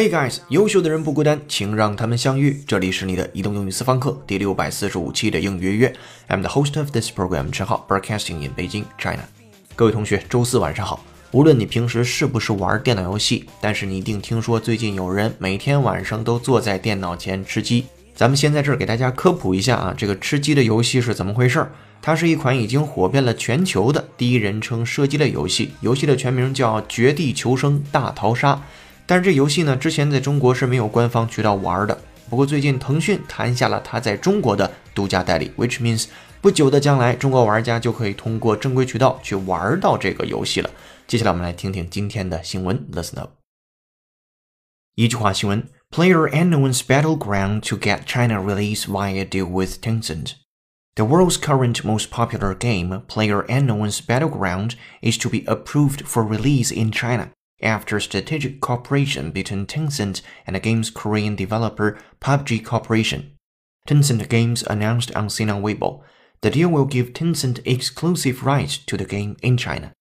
Hey guys，优秀的人不孤单，请让他们相遇。这里是你的移动英语私房课第六百四十五期的英语约约。I'm the host of this program，陈浩，broadcasting in Beijing, China。各位同学，周四晚上好。无论你平时是不是玩电脑游戏，但是你一定听说最近有人每天晚上都坐在电脑前吃鸡。咱们先在这儿给大家科普一下啊，这个吃鸡的游戏是怎么回事儿？它是一款已经火遍了全球的第一人称射击类游戏，游戏的全名叫《绝地求生大逃杀》。但是这游戏呢，之前在中国是没有官方渠道玩的。不过最近腾讯谈下了它在中国的独家代理，which means 不久的将来，中国玩家就可以通过正规渠道去玩到这个游戏了。接下来我们来听听今天的新闻，Listen up。一句话新闻：Player Unknown's battleground to get China release via deal with Tencent。The world's current most popular game, Player Unknown's Battleground, is to be approved for release in China after strategic cooperation between Tencent and the game's Korean developer PUBG Corporation. Tencent Games announced on Sina Weibo the deal will give Tencent exclusive rights to the game in China.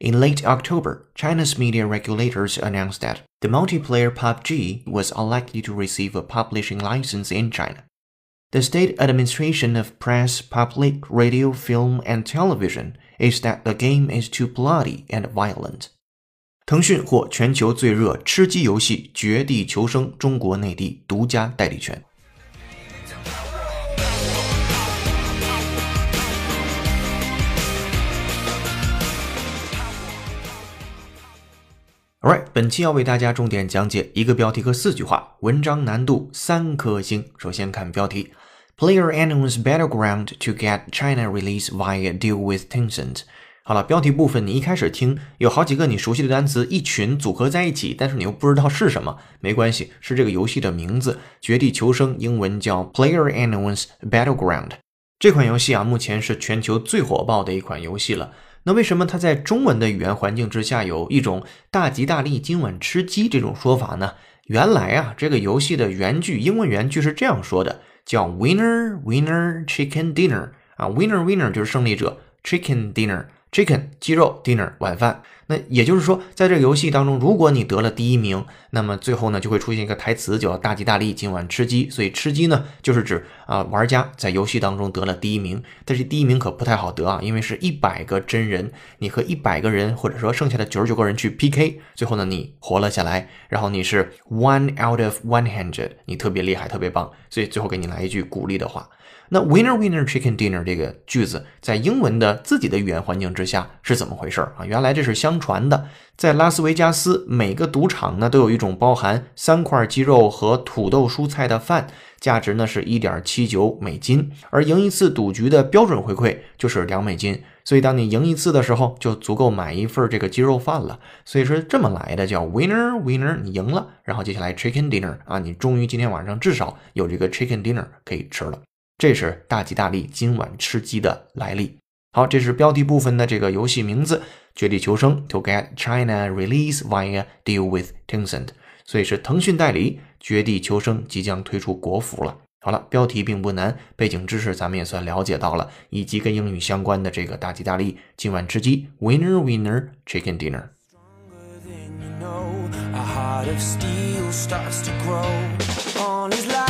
In late October, China's media regulators announced that the multiplayer PUBG was unlikely to receive a publishing license in China. The State Administration of Press, Public, Radio, Film, and Television is that the game is too bloody and violent. 腾讯获全球最热吃鸡游戏《绝地求生》中国内地独家代理权。Alright，本期要为大家重点讲解一个标题和四句话，文章难度三颗星。首先看标题：Player Unknown's Battleground to get China release via deal with Tencent。好了，标题部分你一开始听有好几个你熟悉的单词一群组合在一起，但是你又不知道是什么，没关系，是这个游戏的名字《绝地求生》，英文叫 Player Unknown's Battleground。这款游戏啊，目前是全球最火爆的一款游戏了。那为什么它在中文的语言环境之下有一种大吉大利、今晚吃鸡这种说法呢？原来啊，这个游戏的原句英文原句是这样说的，叫 Winner Winner Chicken Dinner 啊，Winner Winner 就是胜利者，Chicken Dinner。Chicken 鸡肉 dinner 晚饭，那也就是说，在这个游戏当中，如果你得了第一名，那么最后呢就会出现一个台词，叫大吉大利，今晚吃鸡。所以吃鸡呢，就是指啊玩家在游戏当中得了第一名。但是第一名可不太好得啊，因为是一百个真人，你和一百个人，或者说剩下的九十九个人去 PK，最后呢你活了下来，然后你是 one out of one hundred，你特别厉害，特别棒。所以最后给你来一句鼓励的话。那 winner winner chicken dinner 这个句子在英文的自己的语言环境之下是怎么回事啊？原来这是相传的，在拉斯维加斯每个赌场呢都有一种包含三块鸡肉和土豆蔬菜的饭，价值呢是一点七九美金，而赢一次赌局的标准回馈就是两美金，所以当你赢一次的时候就足够买一份这个鸡肉饭了，所以是这么来的，叫 winner winner，你赢了，然后接下来 chicken dinner 啊，你终于今天晚上至少有这个 chicken dinner 可以吃了。这是大吉大利，今晚吃鸡的来历。好，这是标题部分的这个游戏名字《绝地求生》，To get China release via deal with Tencent，所以是腾讯代理，《绝地求生》即将推出国服了。好了，标题并不难，背景知识咱们也算了解到了，以及跟英语相关的这个大吉大利，今晚吃鸡，Winner Winner Chicken Dinner。Stronger than you know, a heart of steel starts to grow. On his life,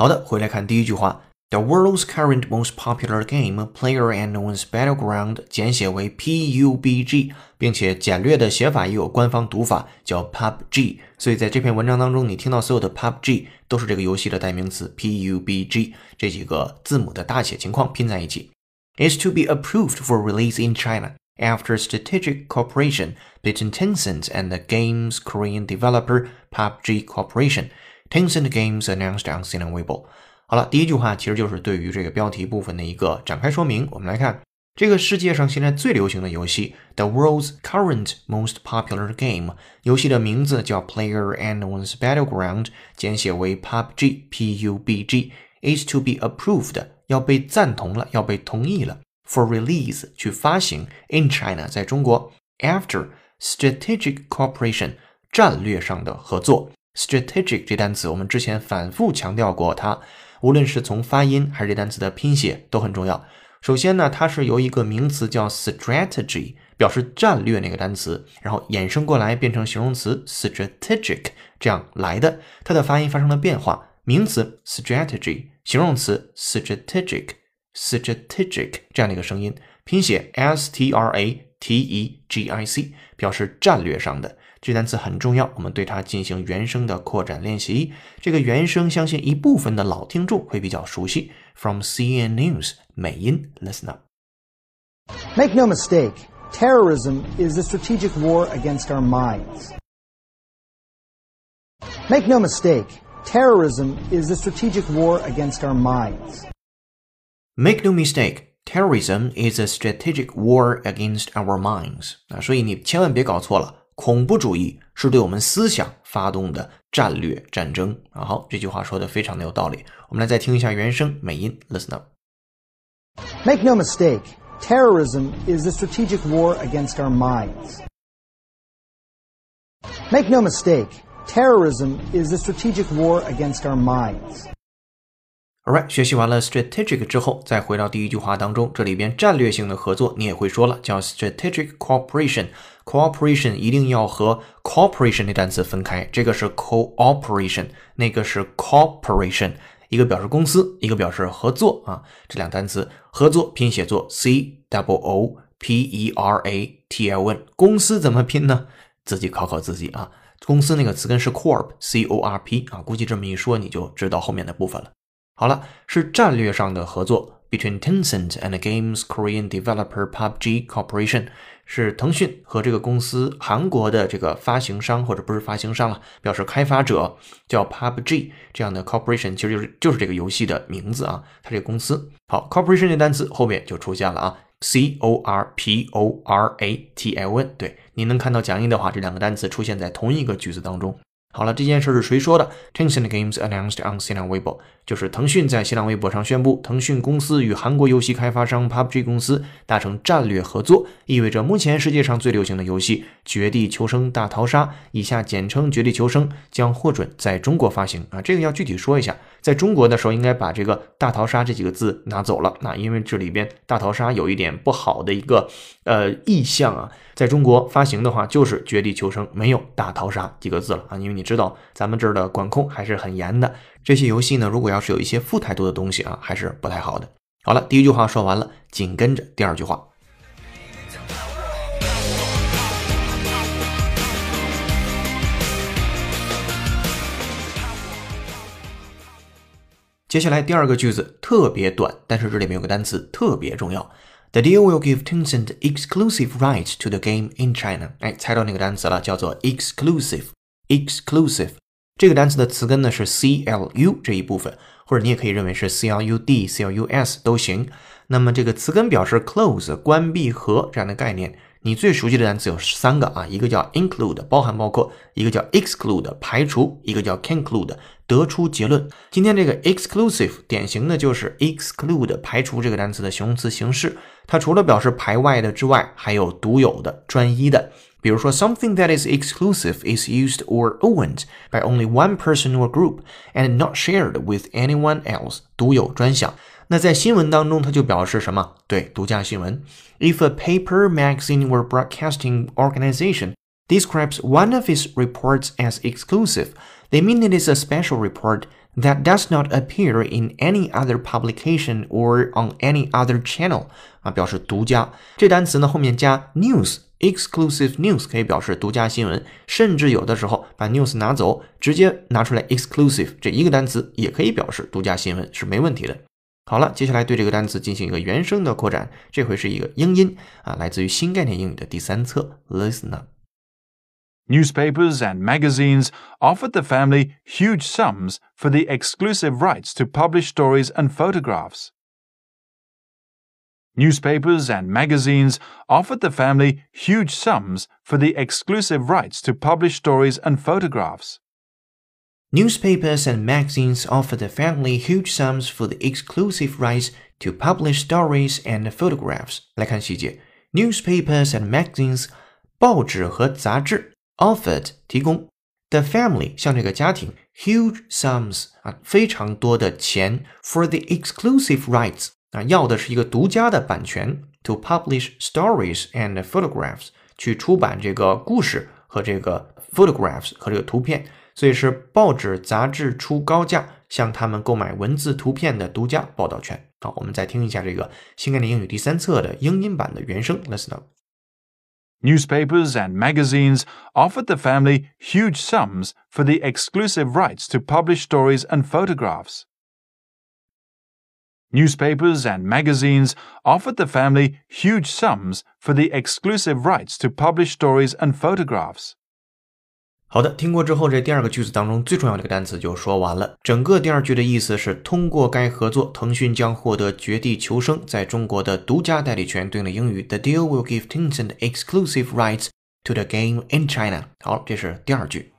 好的，回来看第一句话。The world's current most popular game, PlayerUnknown's Battleground，简写为 PUBG，并且简略的写法也有官方读法，叫 PUBG。所以在这篇文章当中，你听到所有的 PUBG 都是这个游戏的代名词 PUBG，这几个字母的大写情况拼在一起。Is to be approved for release in China after strategic cooperation between Tencent and the game's Korean developer PUBG Corporation. Tencent Games announced on Sina Weibo. 好了，第一句话其实就是对于这个标题部分的一个展开说明。我们来看这个世界上现在最流行的游戏，The world's current most popular game，游戏的名字叫 Player Unknown's Battleground，简写为 PUBG，P-U-B-G，is to be approved，要被赞同了，要被同意了，for release 去发行 in China，在中国，after strategic cooperation 战略上的合作。Strategic 这单词我们之前反复强调过它，无论是从发音还是这单词的拼写都很重要。首先呢，它是由一个名词叫 strategy 表示战略那个单词，然后衍生过来变成形容词 strategic 这样来的。它的发音发生了变化，名词 strategy，形容词 strategic，strategic 这样的一个声音，拼写 s t r a t e g i c，表示战略上的。这单词很重要，我们对它进行原声的扩展练习。这个原声相信一部分的老听众会比较熟悉。From CNN News 美音，Listen up. Make no mistake, terrorism is a strategic war against our minds. Make no mistake, terrorism is a strategic war against our minds. Make no mistake, terrorism is a strategic war against our minds. 啊，所以你千万别搞错了。 恐怖主义是对我们思想发动的战略战争啊！好，这句话说的非常的有道理。我们来再听一下原声美音，Listen up. Make no mistake, terrorism is a strategic war against our minds. Make no mistake, terrorism is a strategic war against our minds. Alright，学习完了 strategic 之后，再回到第一句话当中，这里边战略性的合作你也会说了，叫 strategic cooperation。cooperation 一定要和 cooperation 那单词分开，这个是 cooperation，那个是 corporation，一个表示公司，一个表示合作啊。这两单词合作拼写作 c double o p e r a t l n，公司怎么拼呢？自己考考自己啊。公司那个词根是 corp，c o r p 啊，估计这么一说你就知道后面的部分了。好了，是战略上的合作，between Tencent and Games Korean developer PUBG Corporation，是腾讯和这个公司韩国的这个发行商或者不是发行商了，表示开发者叫 PUBG 这样的 corporation，其实就是就是这个游戏的名字啊，它这个公司。好，corporation 这单词后面就出现了啊，C O R P O R A T I O N 对，你能看到讲义的话，这两个单词出现在同一个句子当中。好了，这件事是谁说的？Tencent Games announced on 新浪微博，就是腾讯在新浪微博上宣布，腾讯公司与韩国游戏开发商 PUBG 公司达成战略合作，意味着目前世界上最流行的游戏《绝地求生大逃杀》（以下简称《绝地求生》）将获准在中国发行啊。这个要具体说一下，在中国的时候应该把这个“大逃杀”这几个字拿走了，那因为这里边“大逃杀”有一点不好的一个呃意象啊。在中国发行的话，就是《绝地求生》，没有“大逃杀”几个字了啊！因为你知道，咱们这儿的管控还是很严的。这些游戏呢，如果要是有一些负太多的东西啊，还是不太好的。好了，第一句话说完了，紧跟着第二句话。接下来第二个句子特别短，但是这里面有个单词特别重要。The deal will give Tencent exclusive rights to the game in China。哎，猜到那个单词了，叫做 exclusive。exclusive 这个单词的词根呢是 c l u 这一部分，或者你也可以认为是 c l u d、c l u s 都行。那么这个词根表示 close 关闭和这样的概念。你最熟悉的单词有三个啊，一个叫 include 包含包括，一个叫 exclude 排除，一个叫 conclude 得出结论。今天这个 exclusive 典型的就是 exclude 排除这个单词的形容词形式，它除了表示排外的之外，还有独有的、专一的。比如说，something that is exclusive is used or owned by only one person or group and not shared with anyone else，独有专享。那在新闻当中，它就表示什么？对，独家新闻。If a paper, magazine, or broadcasting organization describes one of its reports as exclusive, they mean it is a special report that does not appear in any other publication or on any other channel 啊，表示独家。这单词呢后面加 news。exclusive news 可以表示独家新闻，甚至有的时候把 news 拿走，直接拿出来 exclusive 这一个单词也可以表示独家新闻，是没问题的。 好了，接下来对这个单词进行一个原声的扩展，这回是一个英音啊，来自于新概念英语的第三册。Listen up. Newspapers and magazines offered the family huge sums for the exclusive rights to publish stories and photographs. Newspapers and magazines offered the family huge sums for the exclusive rights to publish stories and photographs. Newspapers and magazines offer the family huge sums for the exclusive rights to publish stories and photographs. 来看细节，newspapers and magazines 报纸和杂志 offered 提供 the family 向这个家庭 huge sums 啊非常多的钱 for the exclusive rights 啊，要的是一个独家的版权，to publish stories and photographs，去出版这个故事和这个 photographs 和这个图片， 所以是报纸杂志出高价向他们购买文字图片的独家报道权。好，我们再听一下这个新概念英语第三册的英音版的原声，listen up。 Newspapers and magazines offered the family huge sums for the exclusive rights to publish stories and photographs. Newspapers and magazines offered the family huge sums for the exclusive rights to publish stories and photographs. 好的，听过之后，这第二个句子当中最重要的一个单词就说完了。整个第二句的意思是，通过该合作，腾讯将获得绝地求生在中国的独家代理权。对应的英语，The deal will give Tencent exclusive rights to the game in China。好，这是第二句。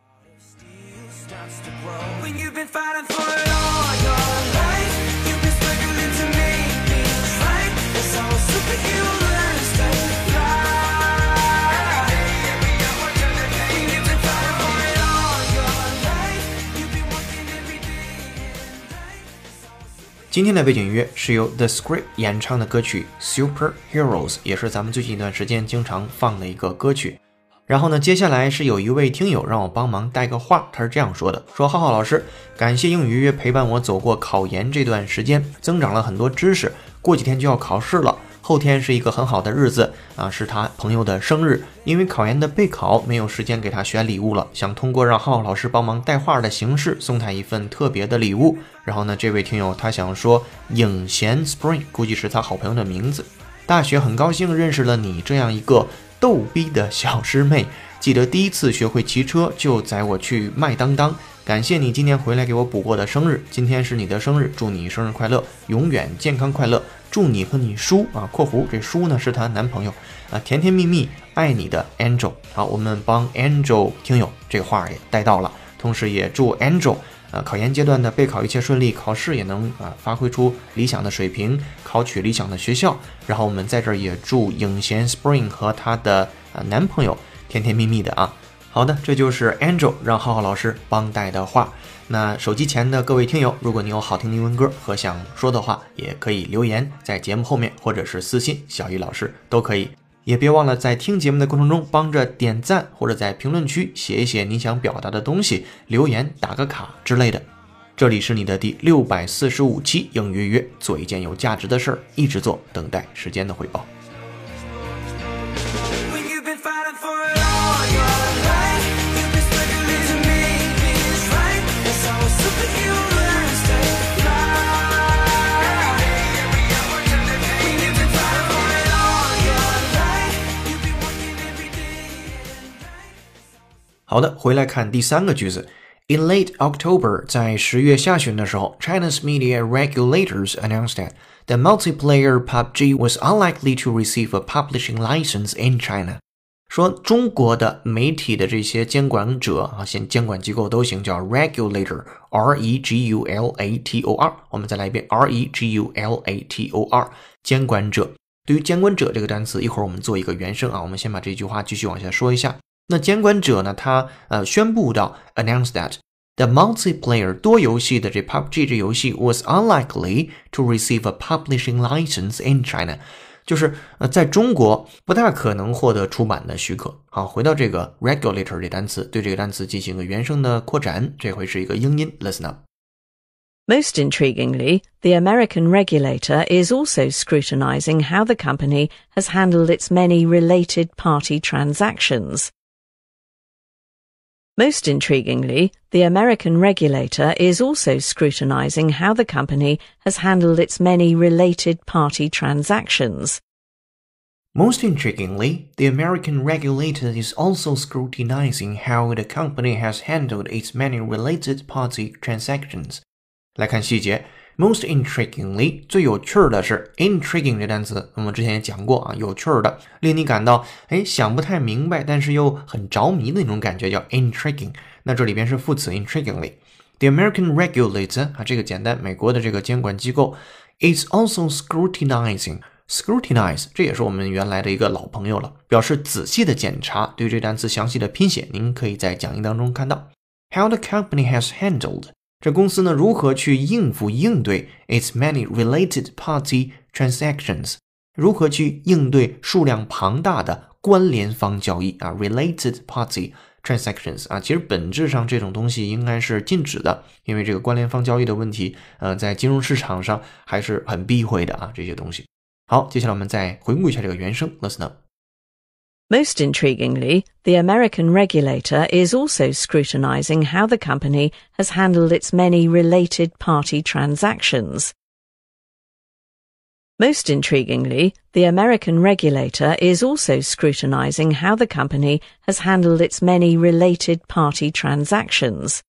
今天的背景音乐是由 The Script 演唱的歌曲《Super Heroes》，也是咱们最近一段时间经常放的一个歌曲。然后呢，接下来是有一位听友让我帮忙带个话，他是这样说的：说浩浩老师，感谢英语约陪伴我走过考研这段时间，增长了很多知识。过几天就要考试了，后天是一个很好的日子啊，是他朋友的生日。因为考研的备考没有时间给他选礼物了，想通过让浩浩老师帮忙带话的形式送他一份特别的礼物。然后呢，这位听友他想说影贤 Spring，估计是他好朋友的名字。大学很高兴认识了你这样一个逗逼的小师妹。记得第一次学会骑车就载我去麦当当。感谢你今年回来给我补过的生日，今天是你的生日，祝你生日快乐，永远健康快乐。祝你和你叔啊（括弧这叔呢是她男朋友啊）甜甜蜜蜜，爱你的 Angel。好，我们帮 Angel 听友这个话也带到了，同时也祝 Angel 啊考研阶段的备考一切顺利，考试也能啊发挥出理想的水平，考取理想的学校。然后我们在这儿也祝影贤 Spring 和她的啊男朋友甜甜蜜蜜的啊。好的，这就是 Angel 让浩浩老师帮带的话。那手机前的各位听友，如果你有好听的英文歌和想说的话，也可以留言在节目后面，或者是私信小雨老师都可以。也别忘了在听节目的过程中帮着点赞，或者在评论区写一写你想表达的东西，留言打个卡之类的。这里是你的第六百四十五期应约约，做一件有价值的事儿，一直做，等待时间的回报。好的，回来看第三个句子。In late October，在十月下旬的时候，China's media regulators announced that the multiplayer PUBG was unlikely to receive a publishing license in China。说中国的媒体的这些监管者啊，先监管机构都行，叫 regulator，R E G U L A T O R。我们再来一遍，R E G U L A T O R，监管者。对于监管者这个单词，一会儿我们做一个原声啊。我们先把这句话继续往下说一下。 那监管者呢，他呃宣布到 announce that the multiplayer 多游戏的这 PUBG 这游戏 was unlikely to receive a publishing license in China，就是呃在中国不大可能获得出版的许可。好，回到这个 regulator 这单词，对这个单词进行一个原声的扩展，这回是一个英音，listen up。 Most intriguingly, the American regulator is also scrutinizing how the company has handled its many related party transactions. Most intriguingly, the American regulator is also scrutinizing how the company has handled its many related party transactions. Most intriguingly, the American regulator is also scrutinizing how the company has handled its many related party transactions. 来看细节 ，most intriguingly 最有趣儿的是 intriguing 这单词，我们之前也讲过啊，有趣儿的，令你感到哎想不太明白，但是又很着迷的那种感觉叫 intriguing。那这里边是副词 intriguingly。The American regulator 啊，这个简单，美国的这个监管机构 is also scrutinizing。scrutinize 这也是我们原来的一个老朋友了，表示仔细的检查。对这单词详细的拼写，您可以在讲义当中看到。How the company has handled 这公司呢如何去应付应对 its many related party transactions？如何去应对数量庞大的关联方交易啊？related party transactions 啊，其实本质上这种东西应该是禁止的，因为这个关联方交易的问题，呃，在金融市场上还是很避讳的啊，这些东西。好，接下来我们再回顾一下这个原声，listen up。Most intriguingly, the American regulator is also scrutinizing how the company has handled its many related party transactions. Most intriguingly, the American regulator is also scrutinizing how the company has handled its many related party transactions.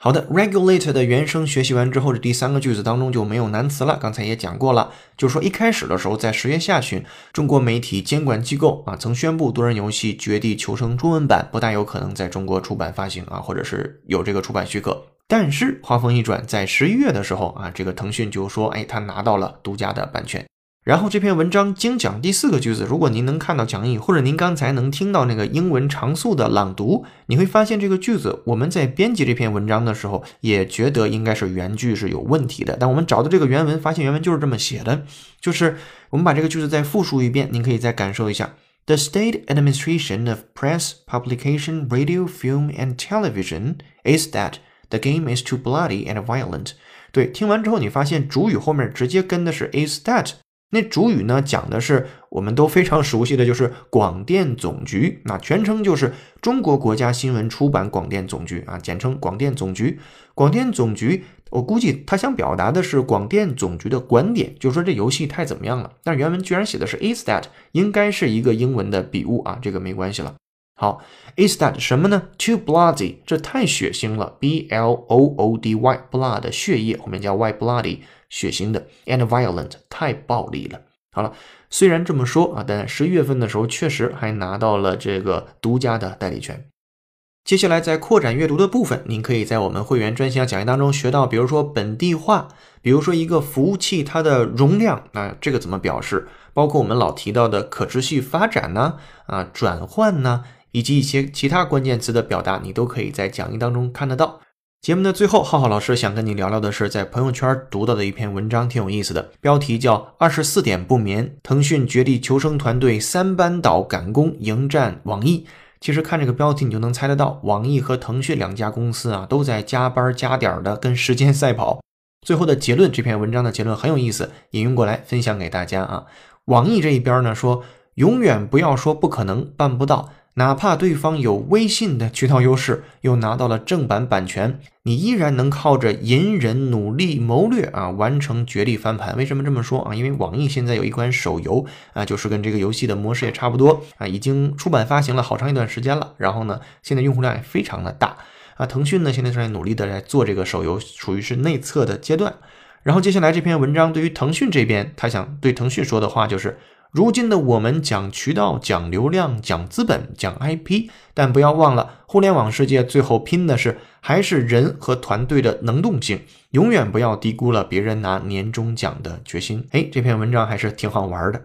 好的，regulate 的原声学习完之后，这第三个句子当中就没有难词了。刚才也讲过了，就是说一开始的时候，在十月下旬，中国媒体监管机构啊曾宣布多人游戏《绝地求生》中文版不大有可能在中国出版发行啊，或者是有这个出版许可。但是话锋一转，在十一月的时候啊，这个腾讯就说，哎，他拿到了独家的版权。然后这篇文章精讲第四个句子，如果您能看到讲义，或者您刚才能听到那个英文常速的朗读，你会发现这个句子我们在编辑这篇文章的时候，也觉得应该是原句是有问题的。但我们找到这个原文，发现原文就是这么写的，就是我们把这个句子再复述一遍，您可以再感受一下。The state administration of press, publication, radio, film, and television is that the game is too bloody and violent。对，听完之后你发现主语后面直接跟的是 is that。那主语呢，讲的是我们都非常熟悉的，就是广电总局，那全称就是中国国家新闻出版广电总局啊，简称广电总局。广电总局，我估计他想表达的是广电总局的观点，就是说这游戏太怎么样了。但原文居然写的是 is that，应该是一个英文的笔误啊，这个没关系了。好，is that 什么呢？Too bloody，这太血腥了。B L O O D Y，blood 血液后面加 y bloody。血腥的，and violent 太暴力了。好了，虽然这么说啊，但十一月份的时候确实还拿到了这个独家的代理权。接下来在扩展阅读的部分，您可以在我们会员专项讲义当中学到，比如说本地化，比如说一个服务器它的容量啊，这个怎么表示？包括我们老提到的可持续发展呢，啊转换呢，以及一些其他关键词的表达，你都可以在讲义当中看得到。节目的最后，浩浩老师想跟你聊聊的是，在朋友圈读到的一篇文章，挺有意思的，标题叫《二十四点不眠：腾讯绝地求生团队三班倒赶工迎战网易》。其实看这个标题，你就能猜得到，网易和腾讯两家公司啊，都在加班加点的跟时间赛跑。最后的结论，这篇文章的结论很有意思，引用过来分享给大家啊。网易这一边呢说，永远不要说不可能办不到。哪怕对方有微信的渠道优势，又拿到了正版版权，你依然能靠着隐忍、努力、谋略啊，完成绝地翻盘。为什么这么说啊？因为网易现在有一款手游啊，就是跟这个游戏的模式也差不多啊，已经出版发行了好长一段时间了。然后呢，现在用户量也非常的大啊。腾讯呢，现在正在努力的在做这个手游，属于是内测的阶段。然后接下来这篇文章对于腾讯这边，他想对腾讯说的话就是。如今的我们讲渠道、讲流量、讲资本、讲 IP，但不要忘了，互联网世界最后拼的是还是人和团队的能动性。永远不要低估了别人拿年终奖的决心。哎，这篇文章还是挺好玩的。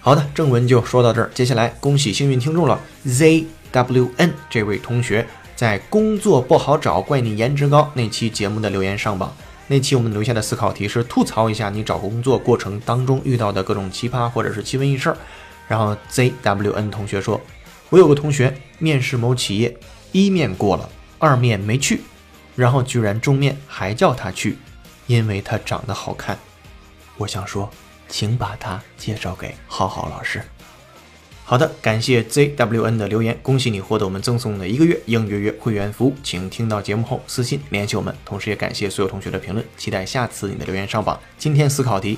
好的，正文就说到这儿。接下来恭喜幸运听众了，Z。W N 这位同学在工作不好找，怪你颜值高那期节目的留言上榜。那期我们留下的思考题是吐槽一下你找工作过程当中遇到的各种奇葩或者是奇闻异事儿。然后 Z W N 同学说：“我有个同学面试某企业，一面过了，二面没去，然后居然中面还叫他去，因为他长得好看。我想说，请把他介绍给浩浩老师。”好的，感谢 ZWN 的留言，恭喜你获得我们赠送的一个月应约约会员服务，请听到节目后私信联系我们。同时也感谢所有同学的评论，期待下次你的留言上榜。今天思考题：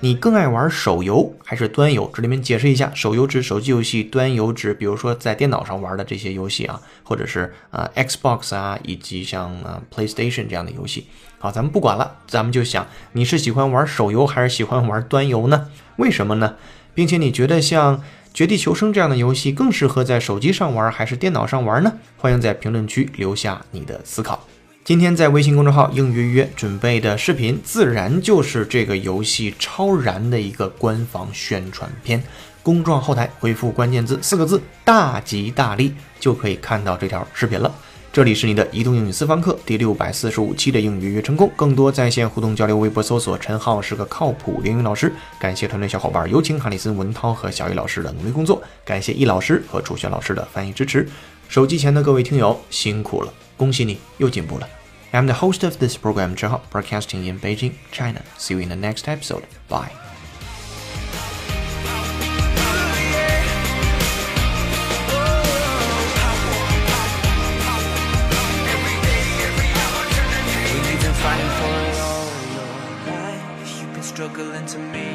你更爱玩手游还是端游？这里面解释一下，手游指手机游戏，端游指比如说在电脑上玩的这些游戏啊，或者是啊 Xbox 啊，以及像 PlayStation 这样的游戏。好，咱们不管了，咱们就想你是喜欢玩手游还是喜欢玩端游呢？为什么呢？并且你觉得像？绝地求生这样的游戏更适合在手机上玩还是电脑上玩呢？欢迎在评论区留下你的思考。今天在微信公众号“应约约”准备的视频，自然就是这个游戏《超燃》的一个官方宣传片。公众后台回复关键字四个字“大吉大利”，就可以看到这条视频了。这里是你的移动英语私房课第六百四十五期的应约约成功。更多在线互动交流，微博搜索“陈浩是个靠谱英语老师”。感谢团队小伙伴，有请哈里森、文涛和小雨老师的努力工作。感谢易老师和楚轩老师的翻译支持。手机前的各位听友辛苦了，恭喜你又进步了。I'm the host of this program, Zhao, broadcasting in Beijing, China. See you in the next episode. Bye. Struggling to make